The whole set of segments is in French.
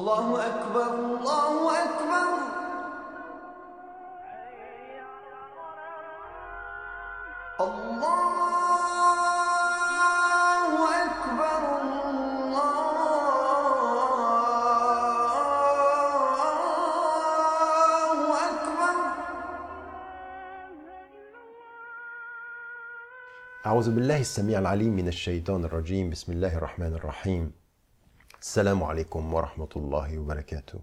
الله أكبر الله أكبر. الله أكبر الله أكبر. أعوذ بالله السميع العليم من الشيطان الرجيم. بسم الله الرحمن الرحيم. Alaikum wa rahmatullahi wa barakatuh.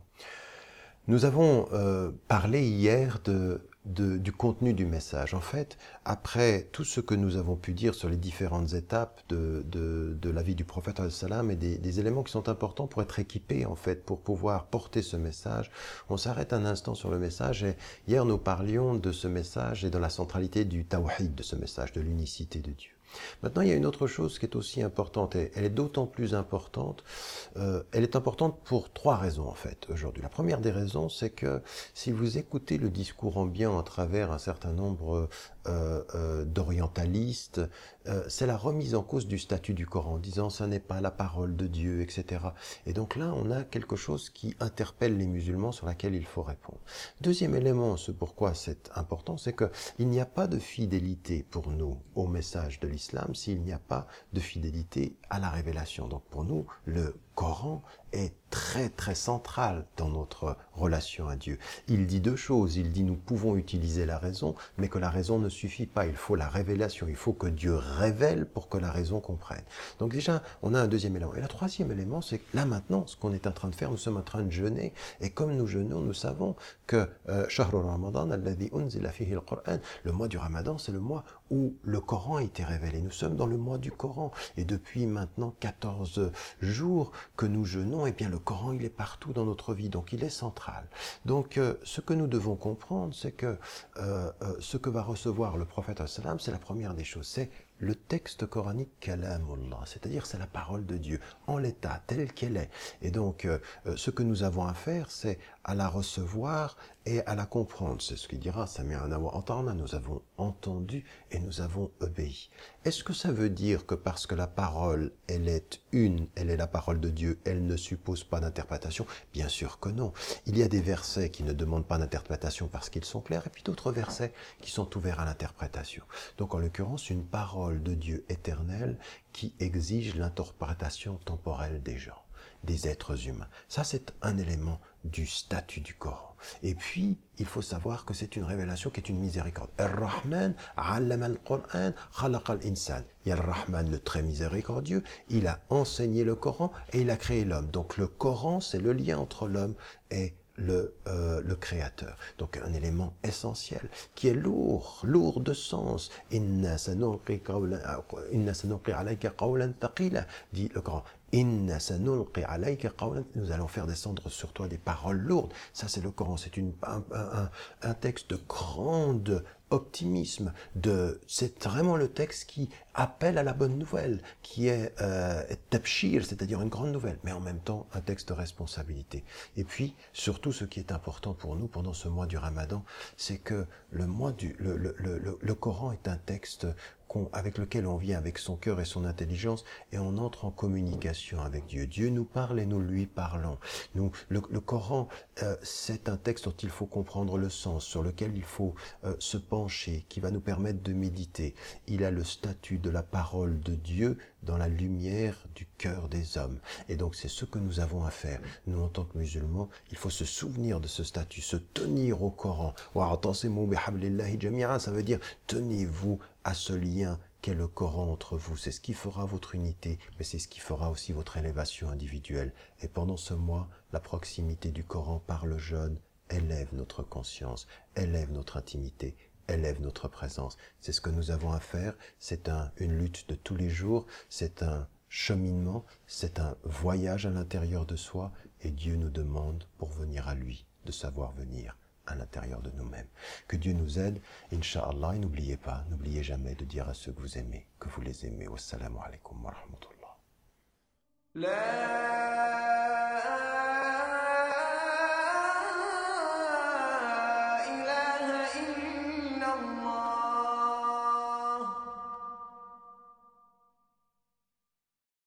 Nous avons euh, parlé hier de, de- du contenu du message. En fait, après tout ce que nous avons pu dire sur les différentes étapes de, de, de la vie du prophète et des, des éléments qui sont importants pour être équipés, en fait, pour pouvoir porter ce message, on s'arrête un instant sur le message. Et hier, nous parlions de ce message et de la centralité du tawhid de ce message, de l'unicité de Dieu. Maintenant, il y a une autre chose qui est aussi importante, et elle est d'autant plus importante. euh, elle est importante pour trois raisons, en fait, aujourd'hui. La première des raisons, c'est que si vous écoutez le discours ambiant à travers un certain nombre euh, euh, d'orientalistes, c'est la remise en cause du statut du Coran, en disant ça n'est pas la parole de Dieu, etc. Et donc là, on a quelque chose qui interpelle les musulmans sur laquelle il faut répondre. Deuxième élément, ce pourquoi c'est important, c'est que il n'y a pas de fidélité pour nous au message de l'islam s'il n'y a pas de fidélité à la révélation. Donc pour nous, le Coran est très très central dans notre relation à Dieu. Il dit deux choses. Il dit nous pouvons utiliser la raison, mais que la raison ne suffit pas. Il faut la révélation. Il faut que Dieu révèle pour que la raison comprenne. Donc déjà, on a un deuxième élément. Et le troisième élément, c'est là maintenant, ce qu'on est en train de faire, nous sommes en train de jeûner. Et comme nous jeûnons, nous savons que euh, Ramadan, le mois du Ramadan, c'est le mois où le Coran a été révélé. Nous sommes dans le mois du Coran. Et depuis maintenant 14 jours que nous jeûnons, eh bien le Coran, il est partout dans notre vie. Donc il est central. Donc euh, ce que nous devons comprendre, c'est que euh, euh, ce que va recevoir le prophète, c'est la première des choses. C'est le texte coranique kalamullah, c'est-à-dire c'est la parole de Dieu en l'état tel qu'elle est. Et donc euh, euh, ce que nous avons à faire, c'est à la recevoir et à la comprendre. C'est ce qu'il dira wa ata'na. Nous avons entendu et nous avons obéi. Est-ce que ça veut dire que parce que la parole, elle est une, elle est la parole de Dieu, elle ne suppose pas d'interprétation? Bien sûr que non. Il y a des versets qui ne demandent pas d'interprétation parce qu'ils sont clairs, et puis d'autres versets qui sont ouverts à l'interprétation. Donc en l'occurrence, une parole de Dieu éternel qui exige l'interprétation temporelle des gens des êtres humains. Ça, c'est un élément du statut du Coran. Et puis, il faut savoir que c'est une révélation qui est une miséricorde. Ar-Rahman, al-Qur'an, al-insan. Il y a le Rahman, le très miséricordieux, il a enseigné le Coran et il a créé l'homme. Donc le Coran, c'est le lien entre l'homme et le, euh, le créateur. Donc un élément essentiel qui est lourd, lourd de sens. Inna sanulqi alayka qawlan thaqila, dit le Coran. Inna alayka qawlan- Nous allons faire descendre sur toi des paroles lourdes. Ça, c'est le Coran. C'est une, un, un- un- un texte de grande optimisme. De, c'est vraiment le texte qui appelle à la bonne nouvelle, qui est euh, tabshir, c'est-à-dire une grande nouvelle, mais en même temps un texte de responsabilité. Et puis, surtout, ce qui est important pour nous pendant ce mois du Ramadan, c'est que le mois du, le, le, le, le- Coran est un texte avec lequel on vient avec son cœur et son intelligence et on entre en communication avec Dieu. Dieu nous parle et nous lui parlons. Nous, le, le Coran, euh, c'est un texte dont il faut comprendre le sens, sur lequel il faut euh, se pencher, qui va nous permettre de méditer. Il a le statut de la parole de Dieu dans la lumière du cœur des hommes. Et donc c'est ce que nous avons à faire. Nous, en tant que musulmans, il faut se souvenir de ce statut, se tenir au Coran. Ça veut dire tenez-vous à ce lien qu'est le Coran entre vous. C'est ce qui fera votre unité, mais c'est ce qui fera aussi votre élévation individuelle. Et pendant ce mois, la proximité du Coran par le jeûne élève notre conscience, élève notre intimité, élève notre présence. C'est ce que nous avons à faire. C'est un, une lutte de tous les jours. C'est un cheminement. C'est un voyage à l'intérieur de soi. Et Dieu nous demande, pour venir à lui, de savoir venir à l'intérieur de nous-mêmes. Que Dieu nous aide, Inch'Allah, et n'oubliez pas, n'oubliez jamais de dire à ceux que vous aimez, que vous les aimez. Wassalamu alaikum wa rahmatullah.